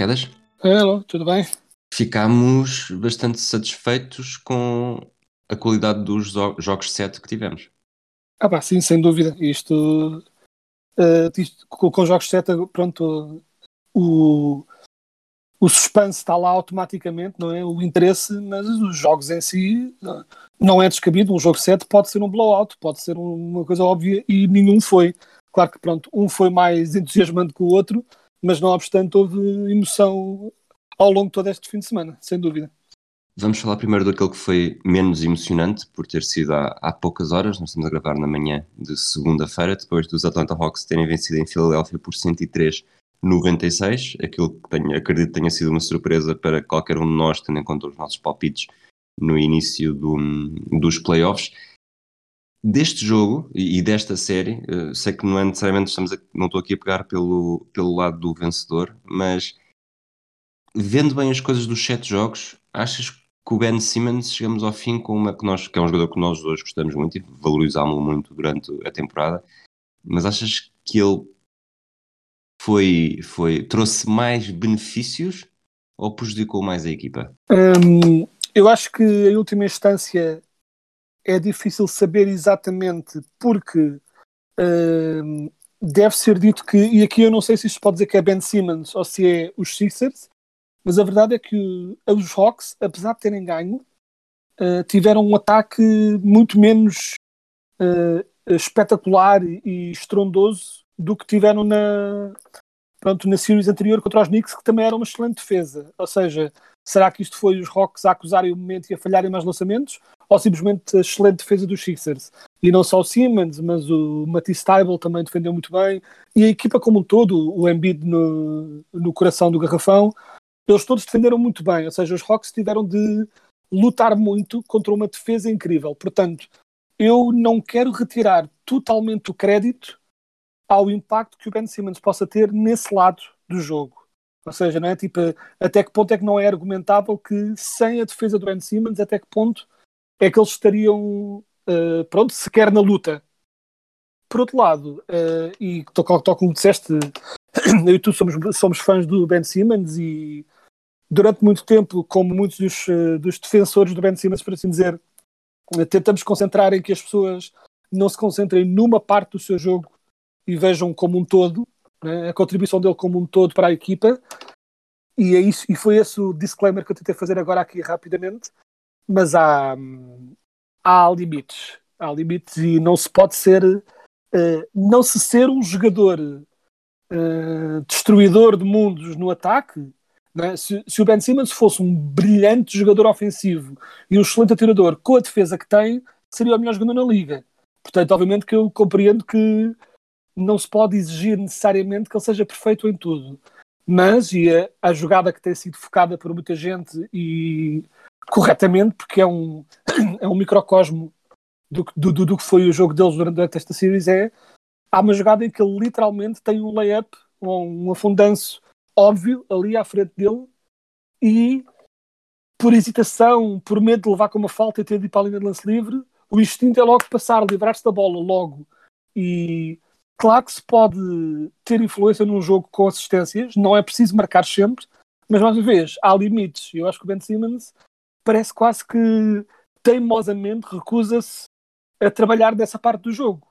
Quedas? Hello, tudo bem? Ficámos bastante satisfeitos com a qualidade dos jogos 7 que tivemos. Ah pá, sim, sem dúvida. Isto, eh, isto com, com jogos 7, pronto, o, o suspense está lá automaticamente, não é? O interesse, mas os jogos em si eh, não é descabido. Um jogo 7 pode ser um blowout, pode ser uma coisa óbvia e nenhum foi. Claro que pronto, um foi mais entusiasmante que o outro, mas não obstante houve emoção ao longo de todo este fim de semana, sem dúvida. Vamos falar primeiro daquele que foi menos emocionante, por ter sido há, há poucas horas. Nós estamos a gravar na manhã de segunda-feira, depois dos Atlanta Hawks terem vencido em Filadélfia por 103-96. Aquilo que tenho, acredito tenha sido uma surpresa para qualquer um de nós, tendo em conta os nossos palpites no início do, dos playoffs. Deste jogo e, desta série, eh, sei que não é necessariamente estamos a- não estou aqui a pegar pelo, pelo lado do vencedor, mas vendo bem as coisas dos sete jogos, achas que o Ben Simmons chegamos ao fim com uma que nós, que é um jogador que nós dois gostamos muito e valorizámos muito durante a temporada, mas achas que ele foi, foi trouxe mais benefícios ou prejudicou mais a equipa? Hum, eu acho que em última instância é difícil saber exatamente porque hum, deve ser dito que, e aqui eu não sei se isto pode dizer que é Ben Simmons ou se é os Sixers, mas a verdade é que os Hawks, apesar de terem ganho, eh, tiveram um ataque muito menos eh, espetacular e estrondoso do que tiveram na, pronto, na series anterior contra os Knicks, que também era uma excelente defesa. Ou seja, será que isto foi os Hawks a acusarem o momento e a falharem mais lançamentos? Ou simplesmente a excelente defesa dos Sixers? E não só o Simmons, mas o Matisse Tybel também defendeu muito bem. E a equipa como um todo, o Embiid no, no coração do garrafão, eles todos defenderam muito bem. Ou seja, os Hawks tiveram de lutar muito contra uma defesa incrível. Portanto, eu não quero retirar totalmente o crédito ao impacto que o Ben Simmons possa ter nesse lado do jogo. Ou seja, não é? tipo, até que ponto é que não é argumentável que sem a defesa do Ben Simmons, até que ponto é que eles estariam, eh, pronto, sequer na luta. Por outro lado, eh, e tal como disseste, eu e tu somos, somos fãs do Ben Simmons e durante muito tempo, como muitos dos, eh, dos defensores do Ben Simmons, por assim dizer, tentamos concentrar em que as pessoas não se concentrem numa parte do seu jogo e vejam como um todo, né, a contribuição dele como um todo para a equipa. E, é isso, e foi esse o disclaimer que eu tentei fazer agora aqui rapidamente. Mas há, há limites. Há limites e não se pode ser. eh, não se ser um jogador eh, destruidor de mundos no ataque. né? Se, se o Ben Simmons fosse um brilhante jogador ofensivo e um excelente atirador com a defesa que tem, seria o melhor jogador na liga. Portanto, obviamente que eu compreendo que não se pode exigir necessariamente que ele seja perfeito em tudo. Mas e a, a jogada que tem sido focada por muita gente e corretamente, porque é um, é um microcosmo do, do, do que foi o jogo deles durante esta series, é há uma jogada em que ele literalmente tem um layup ou um afundanço óbvio ali à frente dele e por hesitação, por medo de levar com uma falta e ter de ir para a linha de lance livre, o instinto é logo passar, livrar-se da bola logo. E claro que se pode ter influência num jogo com assistências, não é preciso marcar sempre, mas mais uma vez, há limites. Eu acho que o Ben Simmons parece quase que teimosamente recusa-se a trabalhar nessa parte do jogo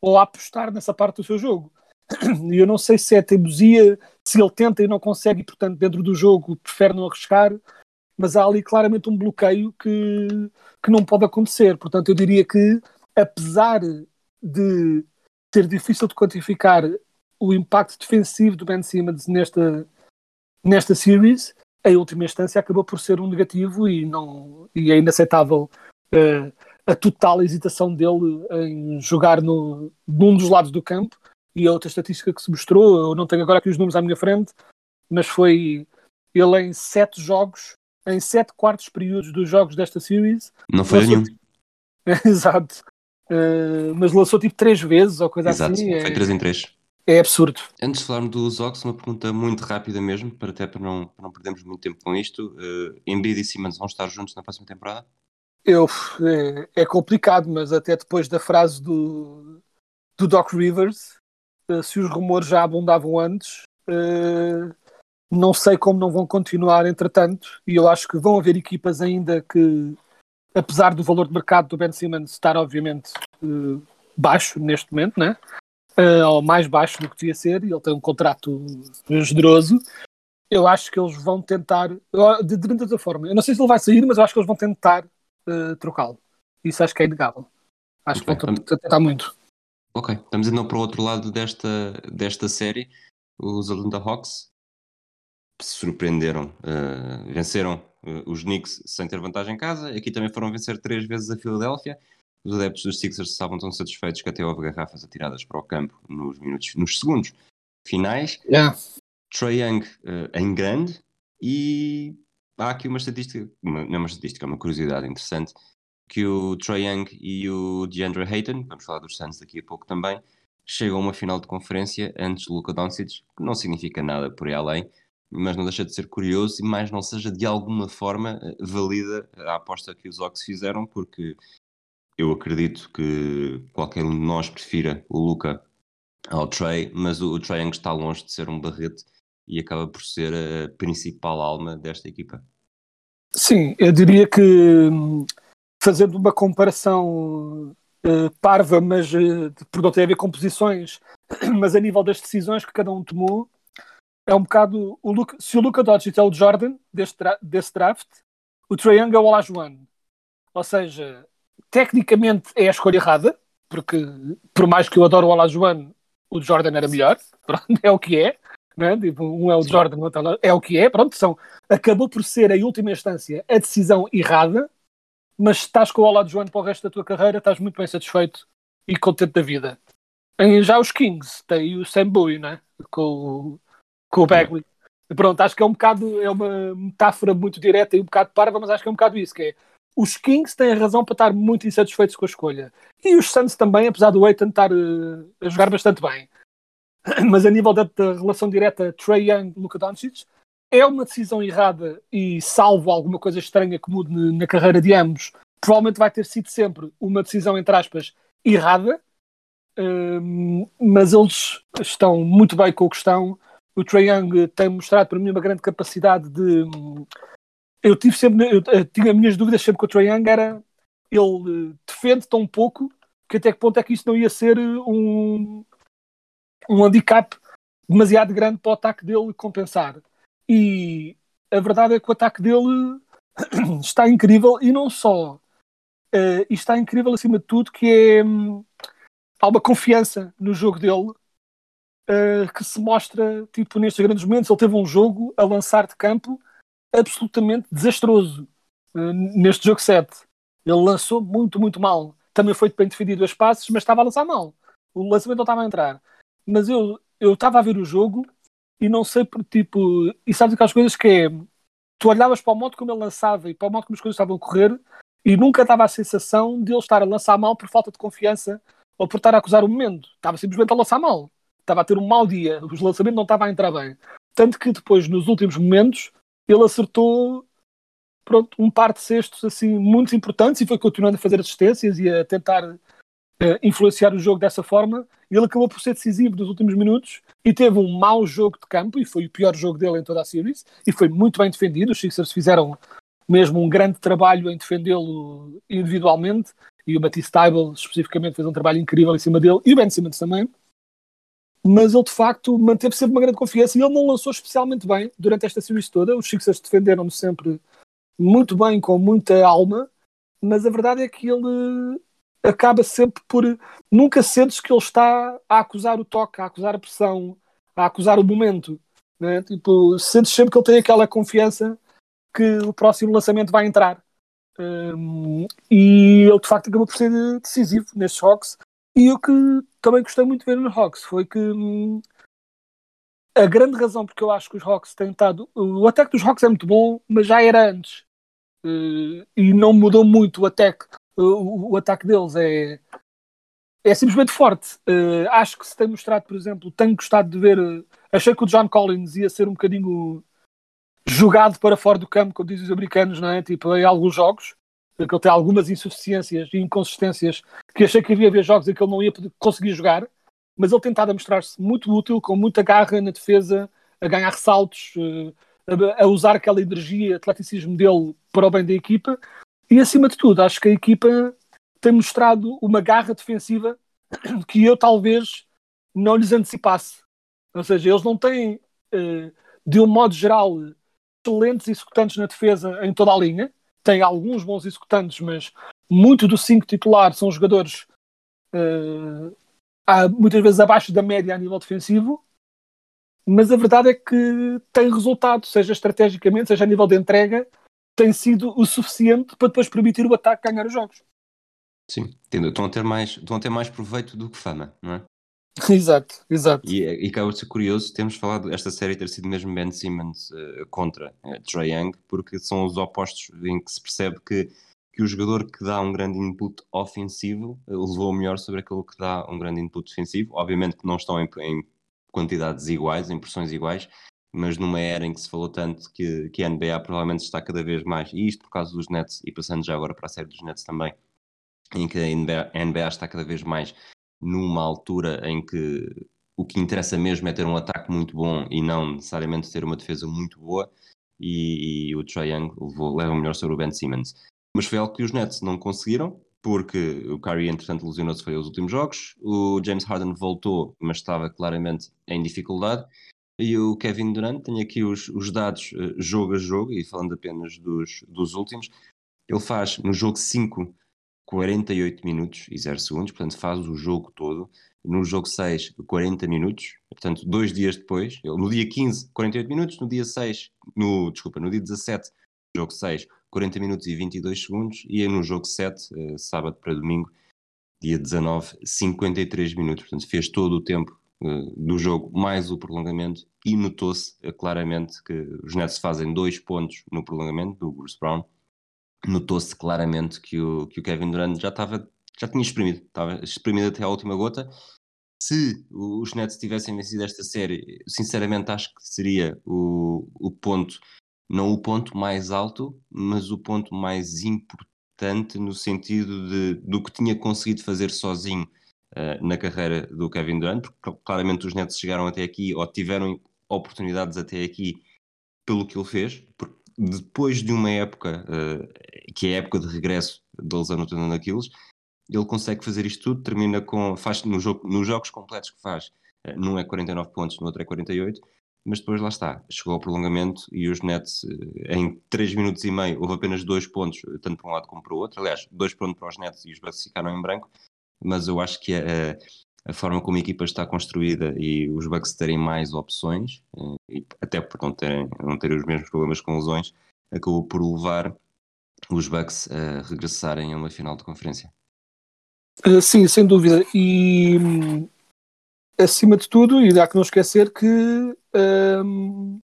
ou a apostar nessa parte do seu jogo. E eu não sei se é teimosia, se ele tenta e não consegue, e portanto, dentro do jogo, prefere não arriscar, mas há ali claramente um bloqueio que, que não pode acontecer. Portanto, eu diria que, apesar de ser difícil de quantificar o impacto defensivo do Ben Simmons nesta, nesta series, em última instância acabou por ser um negativo e, não, e é inaceitável uh, a total hesitação dele em jogar no, num dos lados do campo. E a outra estatística que se mostrou, eu não tenho agora aqui os números à minha frente, mas foi ele em sete jogos, em sete quartos períodos dos jogos desta series. Não foi lançou- nenhum. Exato. Uh, mas lançou tipo três vezes ou coisa Exato, assim. foi É, 3 em 3. É absurdo. Antes de falarmos dos Ox, uma pergunta muito rápida mesmo, para até para não, para não perdermos muito tempo com isto. Uh, Embiid e Simmons vão estar juntos na próxima temporada? Eu, é, é complicado, mas até depois da frase do, do Doc Rivers, uh, se os rumores já abundavam antes, uh, não sei como não vão continuar entretanto, e eu acho que vão haver equipas ainda que, apesar do valor de mercado do Ben Simmons estar obviamente uh, baixo neste momento, né? Uh, ou mais baixo do que devia ser, e ele tem um contrato generoso, eu acho que eles vão tentar, de, de outra forma, eu não sei se ele vai sair, mas eu acho que eles vão tentar uh, trocá-lo. Isso acho que é inegável. Acho Ok, que vão tentar muito. Ok, estamos então para o outro lado desta, desta série. Os Atlanta Hawks surpreenderam, uh, venceram uh, os Knicks sem ter vantagem em casa. Aqui também foram vencer três vezes a Filadélfia. Os adeptos dos Sixers estavam tão satisfeitos que até houve garrafas atiradas para o campo nos minutos, nos segundos finais. Yeah. Trae Young uh, em grande e há aqui uma estatística, uma, não é uma estatística, é uma curiosidade interessante, que o Trae Young e o DeAndre Ayton, vamos falar dos Suns daqui a pouco também, chegam a uma final de conferência antes de Luka Doncic, que não significa nada por aí além, mas não deixa de ser curioso e mais não seja de alguma forma eh, valida a aposta que os Ox fizeram, porque eu acredito que qualquer um de nós prefira o Luka ao Trey, mas o, o Young está longe de ser um barrete e acaba por ser a principal alma desta equipa. Sim, eu diria que hum, fazendo uma comparação uh, parva, mas uh, por não ter a ver com posições, mas a nível das decisões que cada um tomou, é um bocado o Luka, se o Luka Doncic é o Jordan deste, draft, o Young é o Olajuwon. Ou seja, tecnicamente é a escolha errada, porque por mais que eu adoro o Olajuwon, o Jordan era melhor. Pronto, é o que é. Né? Tipo, um é o Jordan, o outro é o- é que é. Pronto, são, acabou por ser, em última instância, a decisão errada, mas estás com o Olajuwon para o resto da tua carreira, estás muito bem satisfeito e contente da vida. Já os Kings, tem o Sam Bowie, né? com, o- com o Bagley. Pronto, acho que é um bocado, é uma metáfora muito direta e um bocado parva, mas acho que é um bocado isso, que é os Kings têm a razão para estar muito insatisfeitos com a escolha. E os Suns também, apesar do Aiton estar eh, a jogar bastante bem. Mas a nível da, da relação direta Trey Young Luka Doncic, é uma decisão errada e salvo alguma coisa estranha que mude na carreira de ambos, provavelmente vai ter sido sempre uma decisão, entre aspas, errada. Hum, mas eles estão muito bem com o que estão. O Trae Young tem mostrado para mim uma grande capacidade de. Eu tive sempre, eu, eu tinha minhas dúvidas sempre com o Trae Young era ele eh, defende tão pouco que até que ponto é que isso não ia ser eh, um um handicap demasiado grande para o ataque dele compensar. E a verdade é que o ataque dele está incrível e não só. eh, e está incrível acima de tudo que é hum, há uma confiança no jogo dele eh, que se mostra tipo nestes grandes momentos. Ele teve um jogo a lançar de campo absolutamente desastroso eh, neste jogo 7. Ele lançou muito, muito mal. Também foi bem defendido as passes, mas estava a lançar mal. O lançamento não estava a entrar. Mas eu eu estava a ver o jogo e não sei por tipo. E sabes aquelas coisas que é. Tu olhavas para o modo como ele lançava e para o modo como as coisas estavam a correr e nunca dava a sensação de ele estar a lançar mal por falta de confiança ou por estar a acusar o momento. Estava simplesmente a lançar mal. Estava a ter um mau dia. Os lançamentos não estavam a entrar bem. Tanto que depois, nos últimos momentos, ele acertou pronto, um par de cestos assim, muito importantes e foi continuando a fazer assistências e a tentar eh, influenciar o jogo dessa forma. E ele acabou por ser decisivo nos últimos minutos e teve um mau jogo de campo e foi o pior jogo dele em toda a series e foi muito bem defendido. Os Sixers fizeram mesmo um grande trabalho em defendê-lo individualmente e o Matisse Tybal especificamente fez um trabalho incrível em cima dele e o Ben Simmons também. Mas ele de facto manteve sempre uma grande confiança e ele não lançou especialmente bem durante esta series toda. Os Sixers defenderam-no sempre muito bem, com muita alma, mas a verdade é que ele acaba sempre por. Nunca sentes que ele está a acusar o toque, a acusar a pressão, a acusar o momento. Né? Tipo, sentes sempre que ele tem aquela confiança que o próximo lançamento vai entrar. Um, e ele de facto acabou por ser decisivo nestes Hawks. E o que também gostei muito de ver nos Hawks foi que hum, a grande razão porque eu acho que os Hawks têm estado. O ataque dos Hawks é muito bom, mas já era antes. Uh, e não mudou muito o ataque. O, o ataque deles é, é simplesmente forte. Uh, acho que se tem mostrado, por exemplo, tenho gostado de ver. Uh, achei que o John Collins ia ser um bocadinho jogado para fora do campo, como dizem os americanos, não é? Tipo, em alguns jogos, porque ele tem algumas insuficiências e inconsistências que achei que havia jogos em que ele não ia conseguir jogar, mas ele tentava mostrar-se muito útil, com muita garra na defesa, a ganhar ressaltos, eh, a usar aquela energia, atleticismo dele para o bem da equipa, e acima de tudo, acho que a equipa tem mostrado uma garra defensiva que eu talvez não lhes antecipasse. Ou seja, eles não têm, eh, de um modo geral, excelentes executantes na defesa em toda a linha. Tem alguns bons executantes, mas muito dos cinco titulares são jogadores uh, muitas vezes abaixo da média a nível defensivo. Mas a verdade é que tem resultado, seja estrategicamente, seja a nível de entrega, tem sido o suficiente para depois permitir o ataque ganhar os jogos. Sim, entendo. Estão a ter mais, estão a ter mais proveito do que fama, não é? Exato, exato. E, e acaba de ser curioso termos falado esta série ter sido mesmo Ben Simmons uh, contra uh, Trae Young, porque são os opostos em que se percebe que, que o jogador que dá um grande input ofensivo uh, levou melhor sobre aquele que dá um grande input defensivo. Obviamente que não estão em, em quantidades iguais, em porções iguais, mas numa era em que se falou tanto que, que a NBA provavelmente está cada vez mais, e isto por causa dos Nets, e passando já agora para a série dos Nets também, em que a NBA, a NBA está cada vez mais numa altura em que o que interessa mesmo é ter um ataque muito bom e não necessariamente ter uma defesa muito boa. E, e o Trae Young leva melhor sobre o Ben Simmons. Mas foi algo que os Nets não conseguiram, porque o Kyrie, entretanto, lesionou-se foi aos últimos jogos. O James Harden voltou, mas estava claramente em dificuldade. E o Kevin Durant, tem aqui os, os dados uh, jogo a jogo, e falando apenas dos, dos últimos, ele faz no jogo 5 48 minutos e 0 segundos, portanto faz o jogo todo. No jogo 6, 40 minutos, portanto, dois dias depois, no dia 15, 48 minutos, no dia 6, no, desculpa, no dia 17, jogo 6, 40 minutos e 22 segundos, e no jogo 7, eh, sábado para domingo, dia 19, 53 minutos. Portanto, fez todo o tempo uh, do jogo, mais o prolongamento, e notou-se uh, claramente que os Nets fazem dois pontos no prolongamento do Bruce Brown, notou-se claramente que o, que o Kevin Durant já estava já tinha exprimido, estava exprimido até à última gota. Se os Nets tivessem vencido esta série, sinceramente acho que seria o, o ponto, não o ponto mais alto, mas o ponto mais importante no sentido de, do que tinha conseguido fazer sozinho uh, na carreira do Kevin Durant, porque claramente os Nets chegaram até aqui ou tiveram oportunidades até aqui pelo que ele fez, porque depois de uma época, uh, que é a época de regresso deles anotando naqueles, ele consegue fazer isto tudo, termina com, faz no jogo, nos jogos completos que faz, uh, num é 49 pontos, no outro é 48, mas depois lá está, chegou ao prolongamento e os Nets uh, em 3 minutos e meio houve apenas 2 pontos, tanto para um lado como para o outro, aliás, 2 pontos para os Nets e os Bucks ficaram em branco, mas eu acho que a, a forma como a equipa está construída e os Bucks terem mais opções, eh, e até por não terem, não terem os mesmos problemas com lesões, acabou por levar os Bucks a regressarem a uma final de conferência. Uh, sim, sem dúvida. E acima de tudo, e há que não esquecer que hum,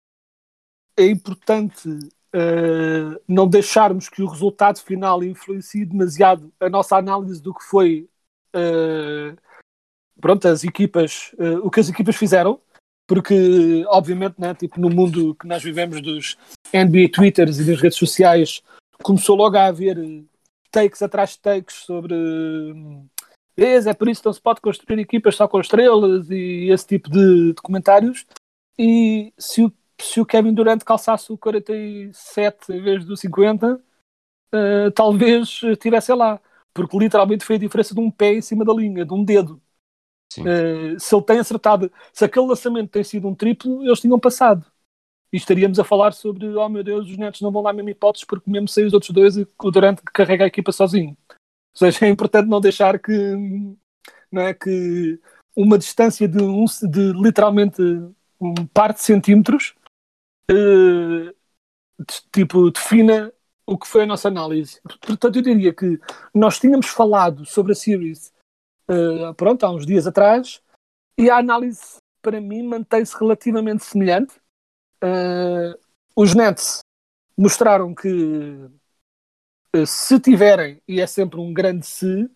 é importante uh, não deixarmos que o resultado final influencie demasiado a nossa análise do que foi pronto, as equipas, uh, o que as equipas fizeram, porque obviamente, né, tipo, no mundo que nós vivemos dos NBA Twitters e das redes sociais, começou logo a haver takes atrás de takes sobre é por isso que não se pode construir equipas só com estrelas e esse tipo de, de comentários. E se o, se o Kevin Durant calçasse o 47 em vez do 50, uh, eh, talvez estivesse lá. Porque literalmente foi a diferença de um pé em cima da linha, de um dedo. Uh, se ele tem acertado, se aquele lançamento tem sido um triplo, eles tinham passado. E estaríamos a falar sobre, oh meu Deus, os netos não vão lá mesmo hipóteses porque mesmo sem os outros dois, o Durante carrega a equipa sozinho. Ou seja, é importante não deixar que, não é, que uma distância de, um, de literalmente um par de centímetros uh, tipo, defina o que foi a nossa análise. Portanto, eu diria que nós tínhamos falado sobre a series uh, pronto, há uns dias atrás e a análise para mim mantém-se relativamente semelhante. Uh, os Nets mostraram que uh, se tiverem, e é sempre um grande se,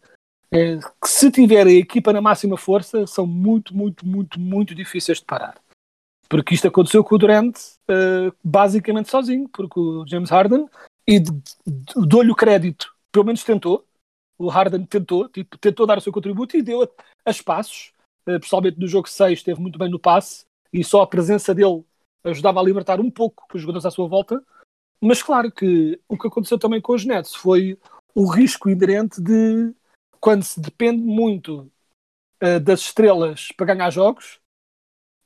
é, que se tiverem a equipa na máxima força, são muito, muito, muito, muito difíceis de parar. Porque isto aconteceu com o Durant uh, basicamente sozinho, porque o James Harden, e dou-lhe o crédito, pelo menos tentou, o Harden tentou, tipo, tentou dar o seu contributo e deu a, a espaços, uh, principalmente no jogo 6 esteve muito bem no passe, e só a presença dele ajudava a libertar um pouco os jogadores à sua volta, mas claro que o que aconteceu também com os Nets foi o risco inerente de quando se depende muito uh, das estrelas para ganhar jogos,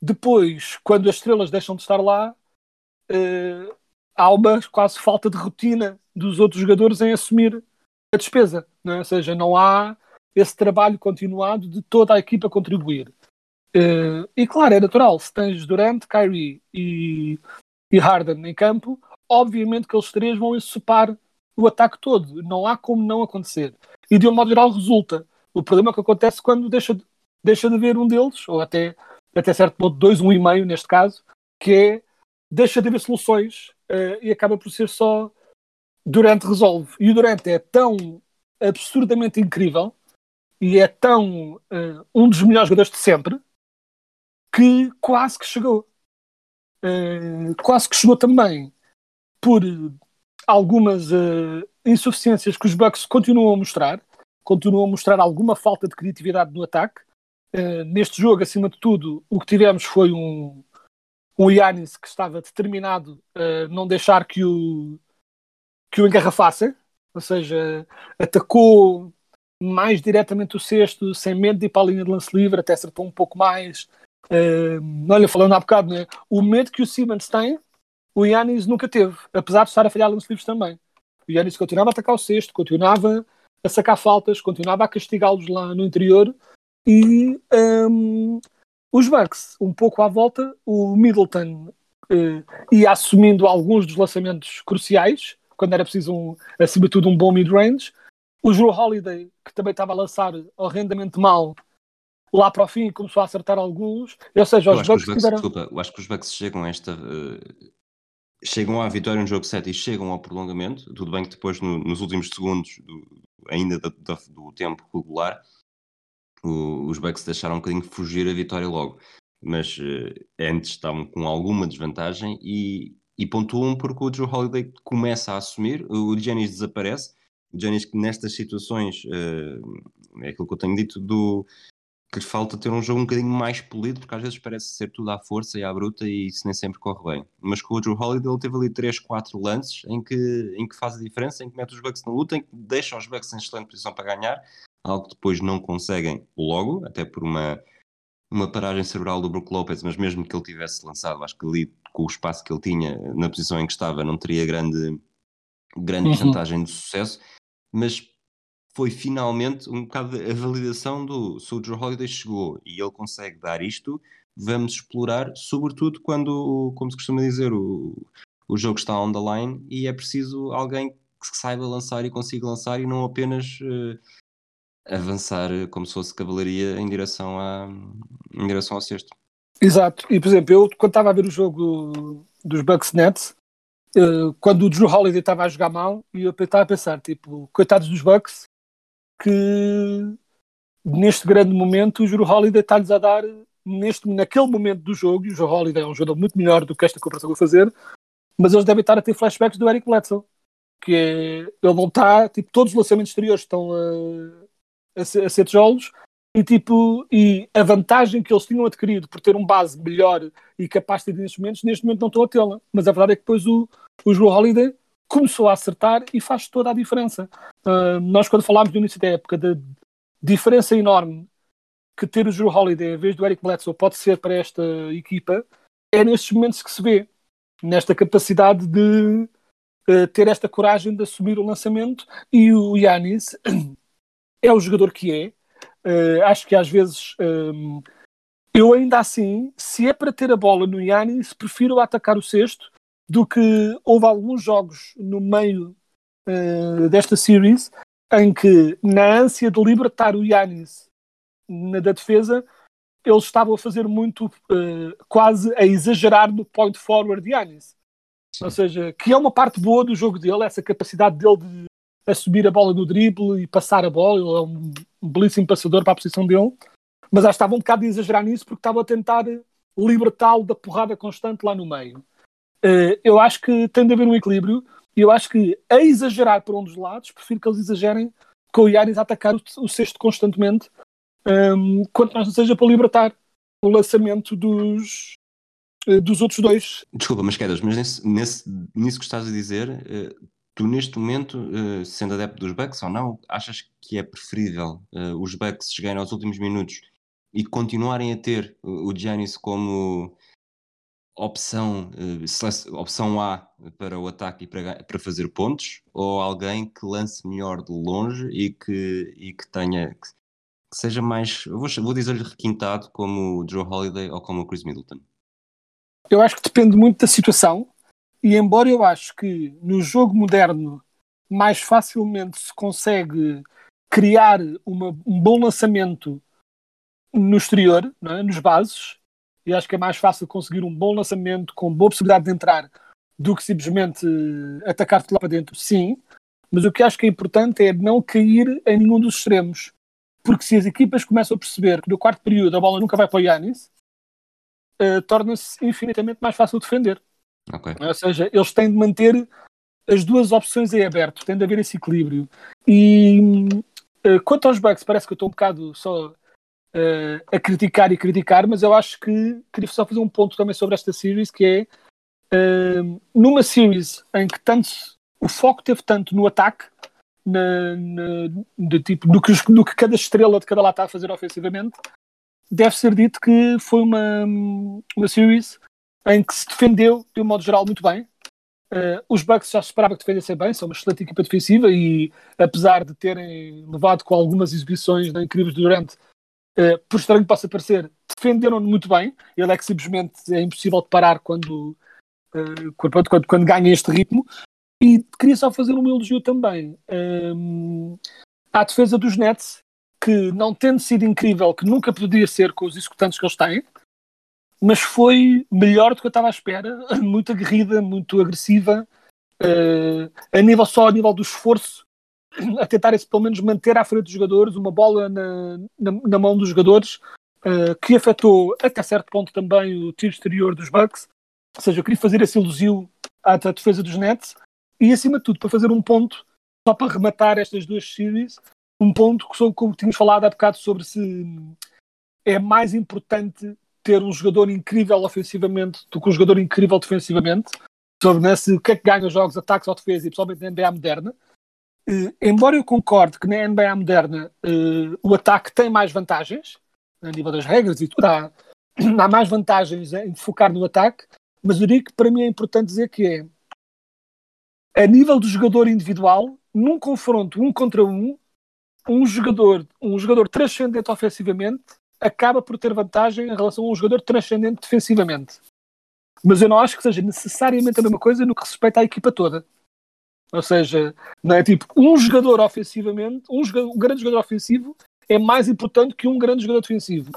depois, quando as estrelas deixam de estar lá, uh, há uma quase falta de rotina dos outros jogadores em assumir a despesa. É? Ou seja, não há esse trabalho continuado de toda a equipa contribuir. Uh, e claro, é natural, se tens Durant, Kyrie e, e Harden em campo, obviamente que eles três vão ensopar o ataque todo. Não há como não acontecer e de um modo geral resulta. O problema é que acontece quando deixa de, deixa de haver um deles, ou até, até certo ponto, dois, um e meio neste caso, que é deixa de haver soluções uh, e acaba por ser só Durante resolve. E o Durante é tão absurdamente incrível e é tão uh, um dos melhores jogadores de sempre que quase que chegou. Uh, quase que chegou também por algumas uh, insuficiências que os Bucks continuam a mostrar, continuam a mostrar alguma falta de criatividade no ataque. Neste jogo, acima de tudo, o que tivemos foi um, um Yannis que estava determinado a não deixar que o, que o engarrafassem, ou seja, atacou mais diretamente o sexto, sem medo de ir para a linha de lance livre, até acertou um pouco mais. Uh, olha, falando há bocado, né? o medo que o Simmons tem o Yannis nunca teve, apesar de estar a falhar nos livros também. O Yannis continuava a atacar o sexto, continuava a sacar faltas, continuava a castigá-los lá no interior e um, os Bucks, um pouco à volta, o Middleton uh, ia assumindo alguns dos lançamentos cruciais, quando era preciso, um, acima de tudo, um bom mid-range. O Drew Holiday, que também estava a lançar horrendamente mal, lá para o fim começou a acertar alguns. Ou seja, os Bucks, tiveram... Desculpa, eu acho que os Bucks chegam a esta... Uh chegam à vitória no jogo 7 e chegam ao prolongamento. Tudo bem que depois, no, nos últimos segundos, do, ainda do, do, do, tempo regular, o, os Bucks deixaram um bocadinho fugir a vitória logo. Mas uh, antes estavam com alguma desvantagem e, e pontuam porque o Joe Holiday começa a assumir, o Giannis desaparece. O Giannis nestas situações, uh, é aquilo que eu tenho dito, do, que lhe falta ter um jogo um bocadinho mais polido, porque às vezes parece ser tudo à força e à bruta e isso nem sempre corre bem. Mas com o Drew Holiday ele teve ali 3, 4 lances em que, em que faz a diferença, em que mete os Bucks na luta, em que deixa os Bucks em excelente posição para ganhar, algo que depois não conseguem logo, até por uma, uma paragem cerebral do Brook Lopez, mas mesmo que ele tivesse lançado, acho que ali com o espaço que ele tinha na posição em que estava, não teria grande, grande uhum. vantagem de sucesso. Mas foi finalmente um bocado a validação do Drew Holiday chegou e ele consegue dar isto, vamos explorar, sobretudo quando, como se costuma dizer, o, o jogo está on the line e é preciso alguém que saiba lançar e consiga lançar e não apenas uh, avançar como se fosse cavalaria em direção, a, em direção ao sexto. Exato, e por exemplo, eu quando estava a ver o jogo dos Bucks Nets, uh, quando o Drew Holiday estava a jogar mal, e eu estava a pensar, tipo, coitados dos Bucks, que neste grande momento o Juro Holiday está-lhes a dar neste, naquele momento do jogo, e o Juro Holiday é um jogador muito melhor do que esta comparação vou fazer, mas eles devem estar a ter flashbacks do Eric Bledsoe, que é, ele não está, tipo, todos os lançamentos exteriores estão a, a, ser, tijolos, e tipo, e a vantagem que eles tinham adquirido por ter um base melhor e capaz de ter nestes momentos, neste momento não estão a tê-la. Mas a verdade é que depois o, o Joe Holiday começou a acertar e faz toda a diferença. Uh, nós, quando falámos no início da época da diferença enorme que ter o Drew Holiday em vez do Eric Bledsoe pode ser para esta equipa, é nestes momentos que se vê, nesta capacidade de uh, ter esta coragem de assumir o lançamento. E o Yanis é o jogador que é. Uh, acho que às vezes. Um, eu ainda assim, se é para ter a bola no Yanis, prefiro atacar o sexto do que houve alguns jogos no meio uh, desta series, em que, na ânsia de libertar o Yanis na, da defesa, eles estavam a fazer muito, uh, quase a exagerar no point forward de Yanis. Ou seja, que é uma parte boa do jogo dele, essa capacidade dele de assumir a bola no drible e passar a bola. Ele é um, um belíssimo passador para a posição dele. Mas já estava um bocado a exagerar nisso porque estava a tentar libertá-lo da porrada constante lá no meio. Uh, eu acho que tem de haver um equilíbrio e eu acho que a exagerar por um dos lados, prefiro que eles exagerem com o Yanis a atacar o, sexto constantemente, um, quanto mais não seja para libertar o lançamento dos, uh, dos outros dois. Desculpa, mas quedas, mas nesse, nesse, nisso que estás a dizer, uh, tu neste momento, uh, sendo adepto dos Bucks ou não, achas que é preferível os Bucks chegarem aos últimos minutos e continuarem a ter o Giannis como opção, uh, opção A para o ataque e para, para fazer pontos, ou alguém que lance melhor de longe e que, e que tenha que seja mais, vou, vou dizer-lhe requintado como o Joe Holiday ou como o Chris Middleton? Eu acho que depende muito da situação, e embora eu acho que no jogo moderno mais facilmente se consegue criar uma, um bom lançamento no exterior, é? nos bases, e acho que é mais fácil conseguir um bom lançamento com boa possibilidade de entrar do que simplesmente atacar-te lá para dentro, sim. Mas o que acho que é importante é não cair em nenhum dos extremos. Porque se as equipas começam a perceber que no quarto período a bola nunca vai para o Yanis, uh, torna-se infinitamente mais fácil defender. Okay. Ou seja, eles têm de manter as duas opções em aberto, tem de haver esse equilíbrio. E uh, quanto aos Bucks, parece que eu estou um bocado só uh, a criticar e criticar, mas eu acho que queria só fazer um ponto também sobre esta series, que é uh, numa series em que tanto o foco teve tanto no ataque, na, na, de tipo, do, que, do que cada estrela de cada lado está a fazer ofensivamente, deve ser dito que foi uma, uma series em que se defendeu, de um modo geral, muito bem. Uh, os Bucks já se esperava que defendessem bem, são uma excelente equipa defensiva e, apesar de terem levado com algumas exibições incríveis durante, Uh, por estranho que possa parecer, defenderam-no muito bem. Ele é que simplesmente é impossível de parar quando, uh, quando, quando, quando, ganha este ritmo. E queria só fazer um elogio também um, ehm, à defesa dos Nets, que não tendo sido incrível, que nunca podia ser com os executantes que eles têm, mas foi melhor do que eu estava à espera, muito aguerrida, muito agressiva, uh, a nível só a nível do esforço a tentarem pelo menos manter à frente dos jogadores, uma bola na, na, na mão dos jogadores, uh, que afetou até certo ponto também o tiro exterior dos Bucks. Ou seja, eu queria fazer esse elogio à, à defesa dos Nets e, acima de tudo, para fazer um ponto, só para rematar estas duas séries, um ponto que, como tínhamos falado há bocado sobre se é mais importante ter um jogador incrível ofensivamente do que um jogador incrível defensivamente, sobre né, se o que é que ganha os jogos, ataques ou defesa, e pessoalmente na NBA moderna. Uh, embora eu concorde que na NBA moderna uh, o ataque tem mais vantagens, a nível das regras e tudo, há, há mais vantagens em focar no ataque, mas eu digo que para mim é importante dizer que é a nível do jogador individual, num confronto um contra um, um jogador, um jogador transcendente ofensivamente acaba por ter vantagem em relação a um jogador transcendente defensivamente. Mas eu não acho que seja necessariamente a mesma coisa no que respeita à equipa toda. Ou seja, não é tipo um jogador ofensivamente, um, jogador, um grande jogador ofensivo é mais importante que um grande jogador defensivo.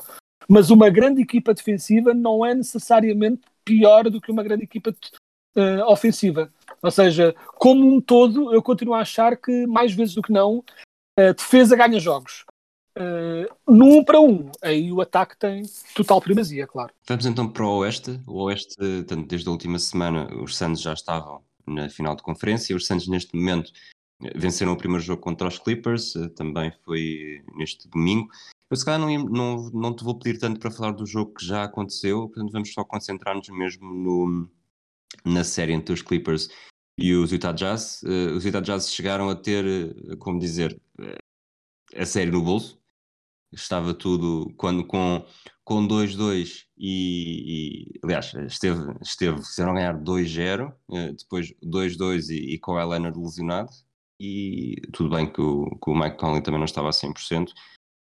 Mas uma grande equipa defensiva não é necessariamente pior do que uma grande equipa uh, ofensiva. Ou seja, como um todo, eu continuo a achar que mais vezes do que não, a defesa ganha jogos. Uh, num para um, aí o ataque tem total primazia, claro. Vamos então para o Oeste. O Oeste, tanto desde a última semana, os Santos já estavam na final de conferência. Os Santos, neste momento, venceram o primeiro jogo contra os Clippers, eh, também foi neste domingo. Eu, se calhar, não, não, não te vou pedir tanto para falar do jogo que já aconteceu, portanto, vamos só concentrar-nos mesmo no, na série entre os Clippers e os Utah Jazz. Uh, os Utah Jazz chegaram a ter, eh, como dizer, a série no bolso. Estava tudo quando com com 2-2 e, e, aliás, esteve, esteve, fizeram ganhar 2-0, eh, depois 2-2 e, e com o Leonard lesionado, e tudo bem que o, que o Mike Conley também não estava a 100%,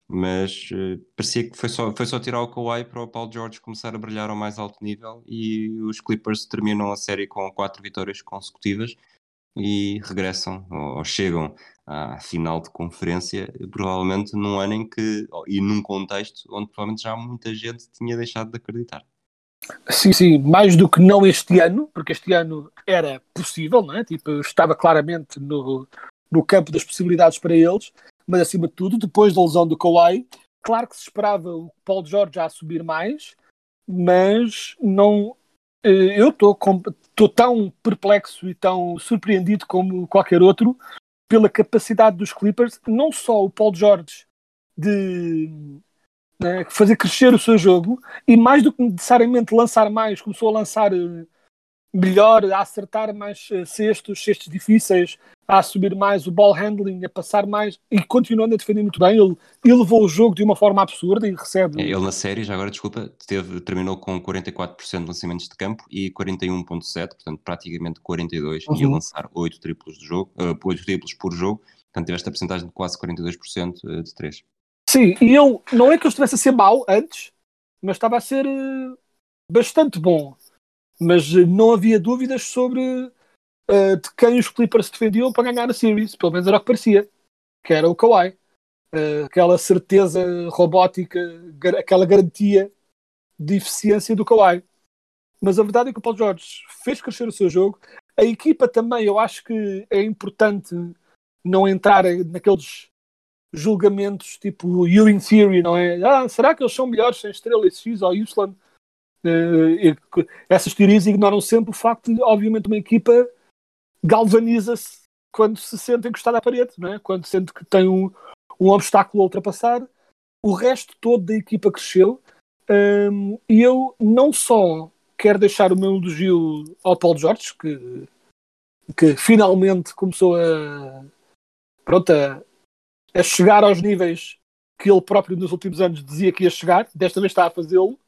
mas uh, parecia que foi só, foi só tirar o Kawhi para o Paul George começar a brilhar ao mais alto nível e os Clippers terminam a série com quatro vitórias consecutivas, e regressam ou, chegam à final de conferência, provavelmente num ano em que, e num contexto onde provavelmente já muita gente tinha deixado de acreditar. Sim, sim, mais do que não este ano, porque este ano era possível, não é? Tipo, estava claramente no, no campo das possibilidades para eles, mas acima de tudo, depois da lesão do Kawhi, claro que se esperava o Paulo Jorge a subir mais, mas não. Eh, Eu estou tão perplexo e tão surpreendido como qualquer outro pela capacidade dos Clippers, não só o Paul George de né, fazer crescer o seu jogo e mais do que necessariamente lançar mais, começou a lançar eh, melhor, a acertar mais eh, cestos, cestos difíceis, a assumir mais o ball handling, a passar mais e continuando a defender muito bem. Ele, ele levou o jogo de uma forma absurda e recebe. É, Ele na série, já agora desculpa, teve, terminou com 44% de lançamentos de campo e 41.7, portanto praticamente 42, e a Uhum. lançar 8 triplos de jogo, uh, 8 triplos por jogo, portanto teve esta porcentagem de quase 42% de 3. Sim, e eu não é que eu estivesse a ser mau antes, mas estava a ser eh, bastante bom. Mas eh, não havia dúvidas sobre eh, de quem os Clippers defendiam para ganhar a series, pelo menos era o que parecia, que era o Kawhi. Eh, aquela certeza robótica, gar- aquela garantia de eficiência do Kawhi. Mas a verdade é que o Paulo Jorge fez crescer o seu jogo. A equipa também, eu acho que é importante não entrar naqueles julgamentos tipo in Theory, não é? Ah, será que eles são melhores sem estrela X ou Y? Que- essas teorias ignoram sempre o facto de, obviamente, uma equipa galvaniza-se quando se sente encostada à parede, não é? Quando sente que tem um, um obstáculo a ultrapassar. O resto todo da equipa cresceu hum, e eu não só quero deixar o meu elogio ao Paulo Jorge, que, que finalmente começou a, pronto, a, a chegar aos níveis que ele próprio nos últimos anos dizia que ia chegar, desta vez está a fazê-lo,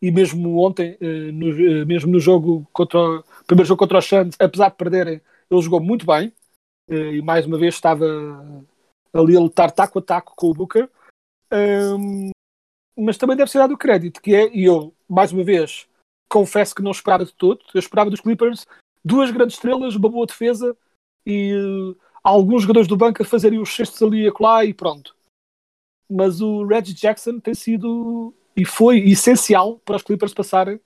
e mesmo ontem, eh, no, eh, mesmo no jogo contra o primeiro jogo contra o Suns, apesar de perderem, ele jogou muito bem, eh, e mais uma vez estava ali a lutar taco a taco com o Booker. Ahm, mas também deve ser dado o crédito, que é, e eu, mais uma vez, confesso que não esperava de todo, eu esperava dos Clippers duas grandes estrelas, uma boa defesa e eh, alguns jogadores do banco a fazerem os cestos ali e acolá e pronto. Mas o Reggie Jackson tem sido e foi essencial para os Clippers passarem,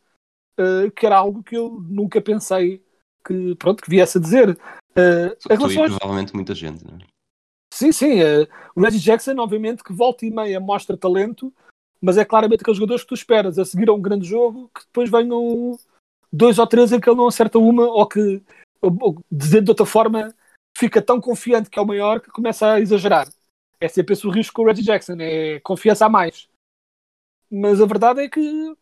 eh, que era algo que eu nunca pensei que, pronto, que viesse a dizer. Eh, Tu em e relação aos- provavelmente muita gente, não é? Sim, sim. eh, o Reggie Jackson, obviamente, que volta e meia mostra talento, mas é claramente aqueles jogadores que tu esperas a seguir a um grande jogo que depois venham dois ou três em que ele não acerta uma, ou que, ou- dizendo de outra forma, fica tão confiante que é o maior que começa a exagerar. É sempre esse o risco com o Reggie Jackson, é confiança a mais. Mas a verdade é que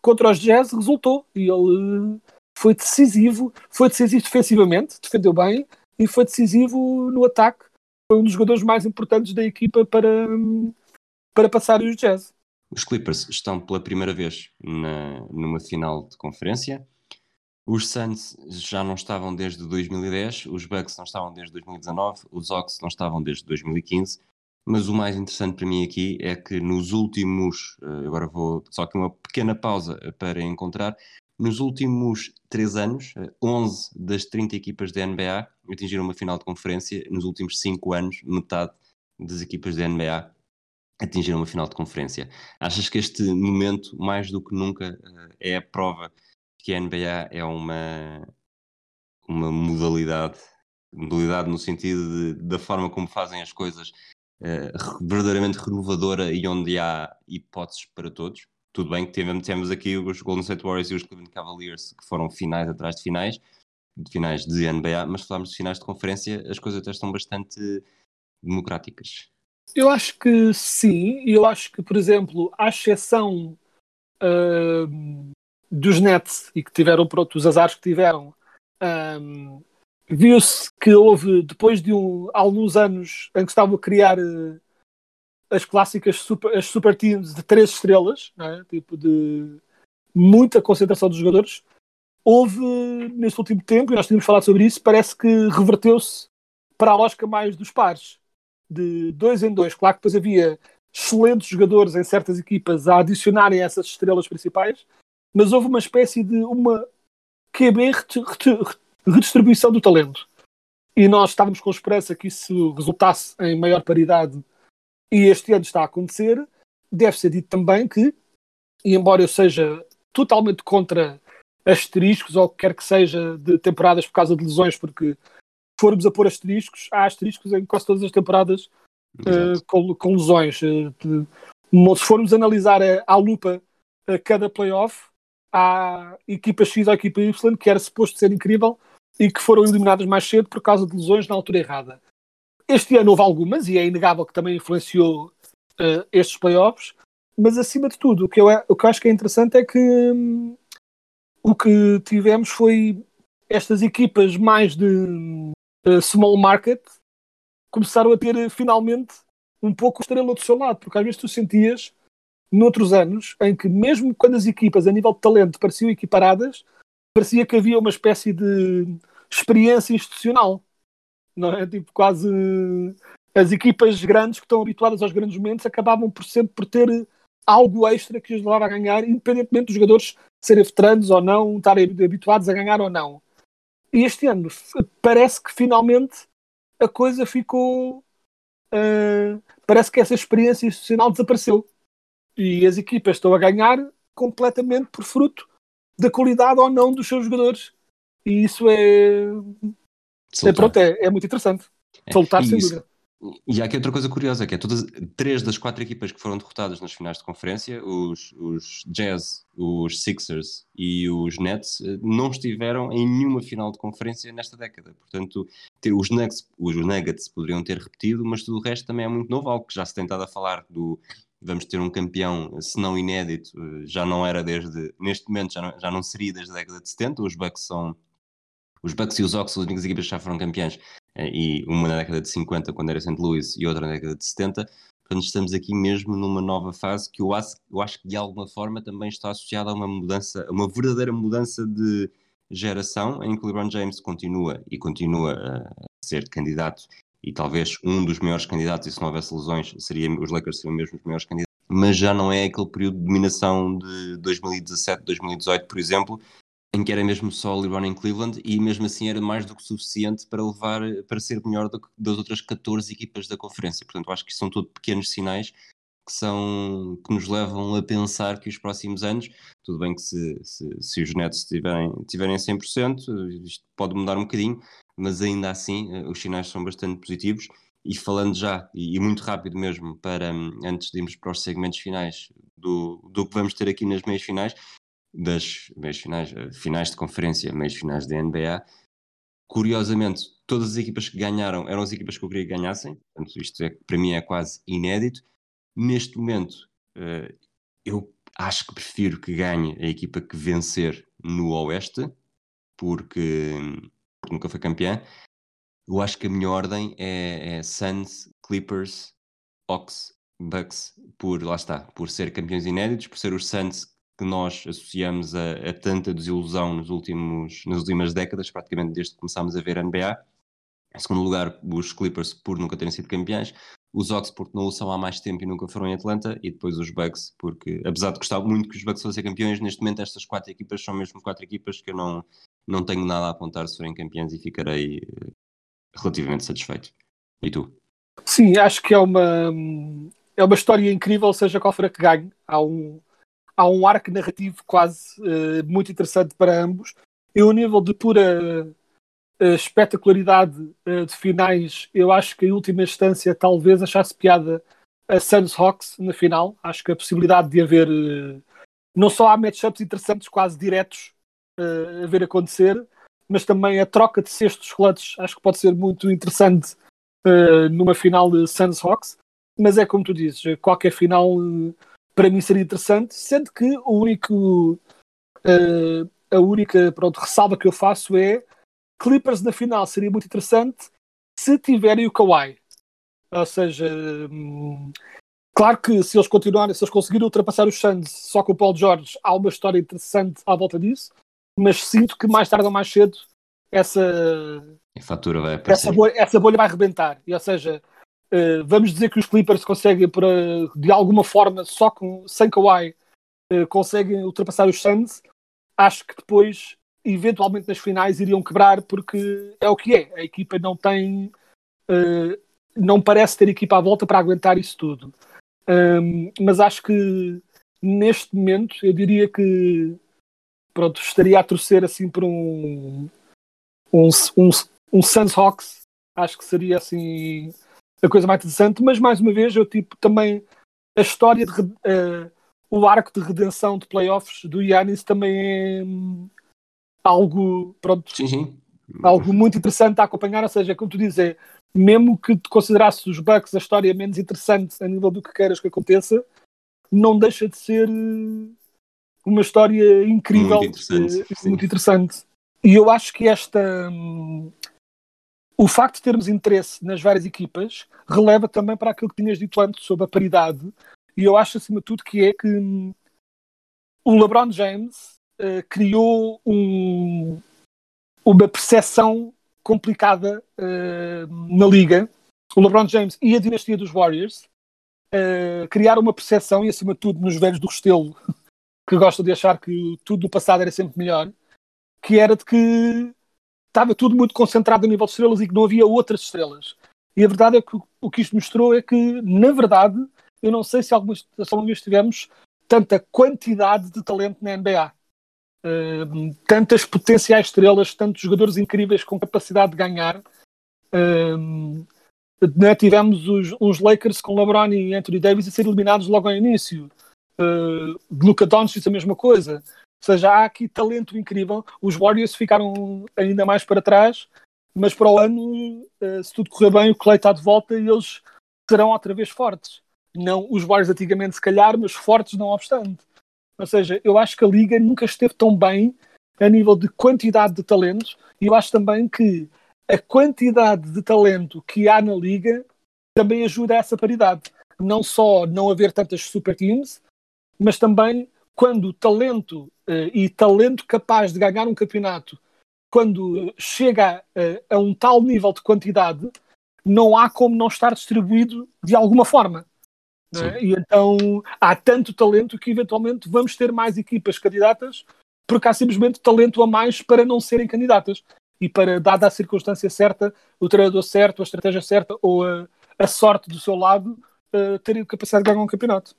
contra os Jazz resultou e ele eh, foi decisivo, foi decisivo defensivamente, defendeu bem e foi decisivo no ataque foi um dos jogadores mais importantes da equipa para, para passar os Jazz. Os Clippers estão pela primeira vez na, numa final de conferência. Os Suns já não estavam desde 2010, os Bucks não estavam desde 2019, os Hawks não estavam desde 2015. Mas o mais interessante para mim aqui é que nos últimos, eh, agora vou só aqui uma pequena pausa para encontrar, nos últimos três anos, eh, 11 das 30 equipas da NBA atingiram uma final de conferência. Nos últimos cinco anos, metade das equipas da NBA atingiram uma final de conferência. Achas que este momento, mais do que nunca, eh, é a prova que a NBA é uma, uma modalidade, modalidade no sentido de- da forma como fazem as coisas, eh, verdadeiramente renovadora e onde há hipóteses para todos? Tudo bem que tivemos, temos aqui os Golden State Warriors e os Cleveland Cavaliers que foram finais atrás de finais, de finais de NBA, mas se falarmos de finais de conferência, as coisas até estão bastante democráticas. Eu acho que sim, e eu acho que, por exemplo, à exceção ahm, dos Nets e que tiveram pronto, os azares que tiveram, viu-se que houve, depois de um- alguns anos em que estavam a criar eh, as clássicas super, as super teams de três estrelas, é? tipo de muita concentração dos jogadores, houve neste último tempo, e nós tínhamos falado sobre isso, parece que reverteu-se para a lógica mais dos pares, de dois em dois. Claro que depois havia excelentes jogadores em certas equipas a adicionarem essas estrelas principais, mas houve uma espécie de uma QB redistribuição do talento. e nós estávamos com esperança que isso resultasse em maior paridade e este ano está a acontecer, deve ser dito também que, e embora eu seja totalmente contra asteriscos ou o que quer que seja de temporadas por causa de lesões, porque formos a pôr asteriscos, há asteriscos em quase todas as temporadas uh, com, com, lesões. Uh, se formos analisar a, à lupa a cada playoff, há equipa X ou equipa Y que era suposto ser incrível e que foram eliminadas mais cedo por causa de lesões na altura errada. Este ano houve algumas e é inegável que também influenciou uh, estes playoffs, mas acima de tudo, o que, eu, o que eu acho que é interessante é que hum, o que tivemos foi estas equipas mais de uh, small market começaram a ter uh, finalmente um pouco estrela do seu lado, porque às vezes tu sentias noutros anos em que mesmo quando as equipas a nível de talento pareciam equiparadas, parecia que havia uma espécie de experiência institucional, não é? Tipo, quase as equipas grandes que estão habituadas aos grandes momentos acabavam por sempre por ter algo extra que os levava a ganhar, independentemente dos jogadores serem veteranos ou não, estarem habituados a ganhar ou não. E este ano parece que finalmente a coisa ficou. Uh, parece que essa experiência institucional desapareceu. E as equipas estão a ganhar completamente por fruto da qualidade ou não dos seus jogadores. E isso é. É pronto, é, é, muito interessante. É. Soltar, sem dúvida. E há aqui outra coisa curiosa, que é todas três das quatro equipas que foram derrotadas nas finais de conferência, os, os Jazz, os Sixers e os Nets, eh, não estiveram em nenhuma final de conferência nesta década. Portanto, ter, os, Nuggets, os Nuggets poderiam ter repetido, mas tudo o resto também é muito novo, algo que já se tem estado a falar do vamos ter um campeão, se não inédito, eh, já não era desde, neste momento já não, já não seria desde a década de 70, os Bucks são os Bucks e os Ox, as únicas equipas que já foram campeões, eh, e uma na década de 50, quando era St. Louis, e outra na década de 70. Portanto, estamos aqui mesmo numa nova fase que eu acho, eu acho que de alguma forma também está associada a uma mudança, a uma verdadeira mudança de geração, em que LeBron James continua e continua a ser candidato e talvez um dos maiores candidatos, e se não houvesse lesões, seria, os Lakers seriam mesmo os maiores candidatos, mas já não é aquele período de dominação de 2017, 2018, por exemplo, em que era mesmo só LeBron em Cleveland e mesmo assim era mais do que suficiente para levar para ser melhor do que das outras 14 equipas da conferência. Portanto, acho que são todos pequenos sinais que são que nos levam a pensar que os próximos anos, tudo bem que se, se, se os Nets tiverem, tiverem 100%, isto pode mudar um bocadinho, mas ainda assim eh, os sinais são bastante positivos. E falando já, e, muito rápido mesmo, para antes de irmos para os segmentos finais do, do que vamos ter aqui nas meias finais, das meias finais, eh, finais de conferência, meias finais da NBA. Curiosamente, todas as equipas que ganharam eram as equipas que eu queria que ganhassem, portanto, isto é, para mim é quase inédito. Neste momento, uh, eu acho que prefiro que ganhe a equipa que vencer no Oeste, porque, porque nunca foi campeã. Eu acho que a minha ordem é, é Suns, Clippers, Hawks, Bucks, por lá está, por ser campeões inéditos, por ser os Suns que nós associamos a, a, tanta desilusão nos últimos, nas últimas décadas, praticamente desde que começámos a ver NBA. Em segundo lugar, os Clippers por nunca terem sido campeões, os Hawks porque não o são há mais tempo e nunca foram em Atlanta, e depois os Bucks, porque apesar de gostar muito que os Bucks fossem campeões, neste momento estas quatro equipas são mesmo quatro equipas que eu não, não tenho nada a apontar se forem campeões e ficarei eh, relativamente satisfeito. E tu? Sim, acho que é uma, é uma história incrível, seja qual for a que ganhe. Há um, há um arco narrativo quase uh, muito interessante para ambos. E o nível de pura uh, espetacularidade uh, de finais, eu acho que em última instância talvez achasse piada a Suns Hawks na final. Acho que a possibilidade de haver não só há matchups interessantes, quase diretos a ver acontecer, mas também a troca de cestos clutches acho que pode ser muito interessante numa final de Suns Hawks. Mas é como tu dizes, qualquer final para mim seria interessante, sendo que o único uh, a única pronto, ressalva que eu faço é Clippers na final seria muito interessante se tiverem o Kawhi. Ou seja, hum, claro que se eles continuarem, se eles conseguirem ultrapassar os Suns só com o Paul George, há uma história interessante à volta disso, mas sinto que mais tarde ou mais cedo essa, essa, bolha, essa bolha vai rebentar. E, ou seja, Uh, vamos dizer que os Clippers conseguem, para, de alguma forma, só com, sem Kawhi, uh, conseguem ultrapassar os Suns. Acho que depois eventualmente nas finais iriam quebrar porque é o que é. A equipa não tem, uh, não parece ter equipa à volta para aguentar isso tudo. Um, mas acho que neste momento eu diria que pronto, estaria a torcer assim por um um, um, um Suns Hawks. Acho que seria assim a coisa mais interessante, mas mais uma vez eu tipo também a história de uh, o arco de redenção de playoffs do Yannis também é hum, algo pronto Sim, sim. algo muito interessante a acompanhar, ou seja, como tu dizes, é, mesmo que te considerasses os Bucks a história menos interessante a nível do que queiras que aconteça, não deixa de ser eh, uma história incrível, Muito interessante, muito interessante. E eu acho que esta hum, o facto de termos interesse nas várias equipas releva também para aquilo que tinhas dito antes sobre a paridade, e eu acho acima de tudo que é que hum, o LeBron James eh, criou um, uma percepção complicada eh, na liga. O LeBron James e a dinastia dos Warriors eh, criaram uma percepção, e acima de tudo nos velhos do Restelo, que gostam de achar que tudo do passado era sempre melhor, que era de que estava tudo muito concentrado a nível de estrelas e que não havia outras estrelas. E a verdade é que o que isto mostrou é que, na verdade, eu não sei se alguma, se alguma vez tivemos tanta quantidade de talento na NBA. Uh, tantas potenciais estrelas, tantos jogadores incríveis com capacidade de ganhar. Uh, né, tivemos os, uns Lakers com LeBron e Anthony Davis a ser eliminados logo ao início. Uh, Luca Doncic a mesma coisa. Seja, há aqui talento incrível. Os Warriors ficaram ainda mais para trás, mas para o ano, uh, se tudo correr bem, o Clay está de volta e eles serão outra vez fortes. Não os Warriors antigamente, se calhar, mas fortes não obstante. Ou seja, eu acho que a Liga nunca esteve tão bem a nível de quantidade de talentos e eu acho também que a quantidade de talento que há na Liga também ajuda a essa paridade. Não só não haver tantas super teams, mas também quando talento uh, e talento capaz de ganhar um campeonato, quando chega a, a um tal nível de quantidade, não há como não estar distribuído de alguma forma. é? E então há tanto talento que eventualmente vamos ter mais equipas candidatas porque há simplesmente talento a mais para não serem candidatas e para, dada a circunstância certa, o treinador certo, a estratégia certa ou a, a sorte do seu lado, uh, terem capacidade de ganhar um campeonato.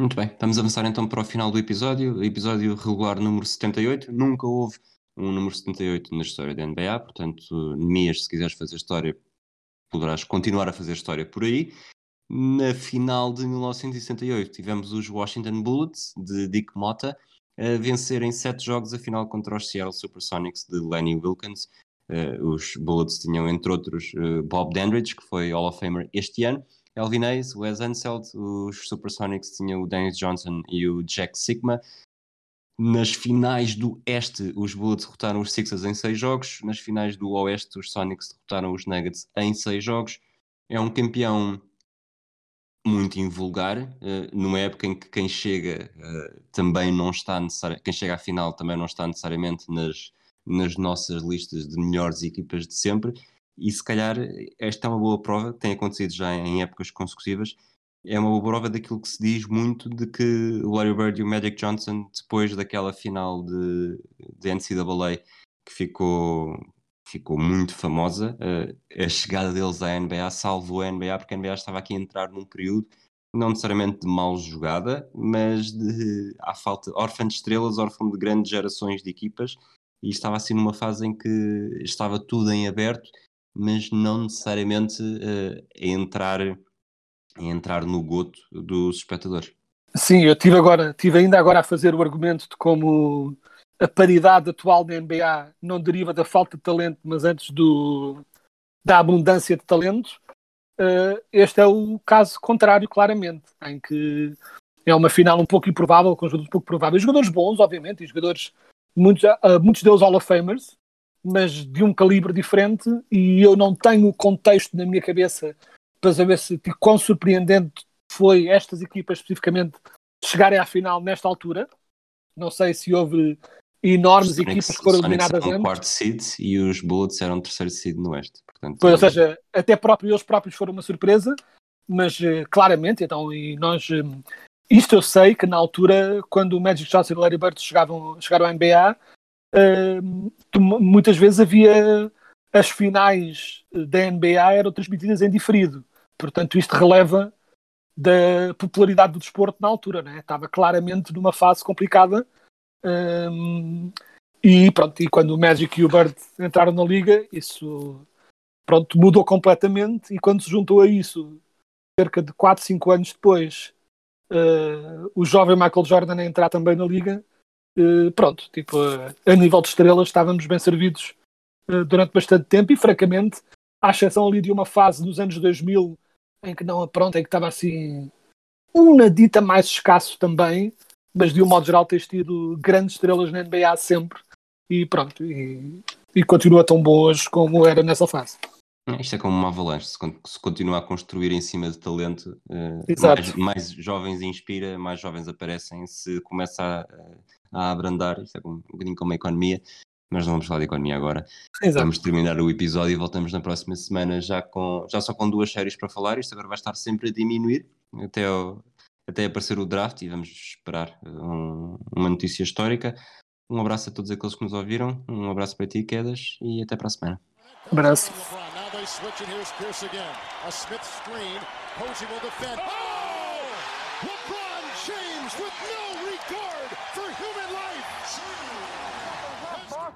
Muito bem, vamos avançar então para o final do episódio, episódio regular número 78. Nunca houve um número 78 na história da NBA, portanto, Nemias, se quiseres fazer história, poderás continuar a fazer história por aí. Na final de 1968 tivemos os Washington Bullets, de Dick Motta, a vencerem sete jogos a final contra os Seattle Supersonics de Lenny Wilkins. Uh, os Bullets tinham, entre outros, uh, Bob Dandridge, que foi Hall of Famer este ano, Elvin Hayes, Wes Unseld, os Supersonics tinham o Dennis Johnson e o Jack Sigma. Nas finais do Este, os Bullets derrotaram os Sixers em seis jogos. Nas finais do Oeste, os Sonics derrotaram os Nuggets em seis jogos. É um campeão muito invulgar, uh, numa época em que quem chega uh, também não está necessariamente, quem chega à final também não está necessariamente nas, nas nossas listas de melhores equipas de sempre, e se calhar esta é uma boa prova, tem acontecido já em épocas consecutivas, é uma boa prova daquilo que se diz muito de que o Larry Bird e o Magic Johnson, depois daquela final de, de NCAA que ficou, ficou muito famosa, uh, a chegada deles à NBA salvou a NBA, porque a NBA estava aqui a entrar num período não necessariamente de mal jogada, mas de à falta órfã de estrelas, órfão de grandes gerações de equipas, e estava assim numa fase em que estava tudo em aberto, mas não necessariamente uh, entrar entrar no goto dos espectadores. Sim, eu tive agora, tive ainda agora a fazer o argumento de como a paridade atual da NBA não deriva da falta de talento, mas antes do, da abundância de talento. Uh, este é o caso contrário, claramente, em que é uma final um pouco improvável, com jogadores um pouco prováveis. Jogadores bons, obviamente, e jogadores, muitos, uh, muitos deles Hall of Famers, mas de um calibre diferente, e eu não tenho o contexto na minha cabeça para saber se de quão surpreendente foi estas equipas especificamente chegarem à final nesta altura. Não sei se houve enormes Sonics- equipas que foram eliminadas antes. quarto seed e os Bullets eram terceiro seed no Oeste. Portanto, Pois, ou seja, até próprio, eles próprios foram uma surpresa, mas eh, claramente, então, e nós. eh, isto eu sei que na altura, quando o Magic Johnson e o Larry Bird chegavam, chegaram à NBA, muitas vezes havia as finais da NBA eram transmitidas em diferido. Portanto, isto releva da popularidade do desporto na altura, né? estava claramente numa fase complicada. Um, e pronto, e quando o Magic e o Bird entraram na liga, isso pronto, mudou completamente. E quando se juntou a isso, cerca de 4, 5 anos depois, uh, o jovem Michael Jordan a entrar também na liga, uh, pronto, tipo, uh, a nível de estrelas estávamos bem servidos durante bastante tempo e francamente, à exceção ali de uma fase nos anos 2000 em que não, pronto, em que estava assim um nadita mais escasso também, mas de um modo geral tens tido grandes estrelas na NBA sempre e pronto, e, e continua tão boas como era nessa fase. Isto é como uma avalanche, se continua a construir em cima de talento, mais, mais, jovens inspira, mais jovens aparecem, se começa a, a abrandar, isto é um bocadinho como a economia, mas não vamos falar de economia agora. Exato. Vamos terminar o episódio e voltamos na próxima semana já, com, já só com duas séries para falar. Isto agora vai estar sempre a diminuir até, ao, até aparecer o draft e vamos esperar um, uma notícia histórica. Um abraço a todos aqueles que nos ouviram, um abraço para ti, Quedas, e até para a semana. Um abraço.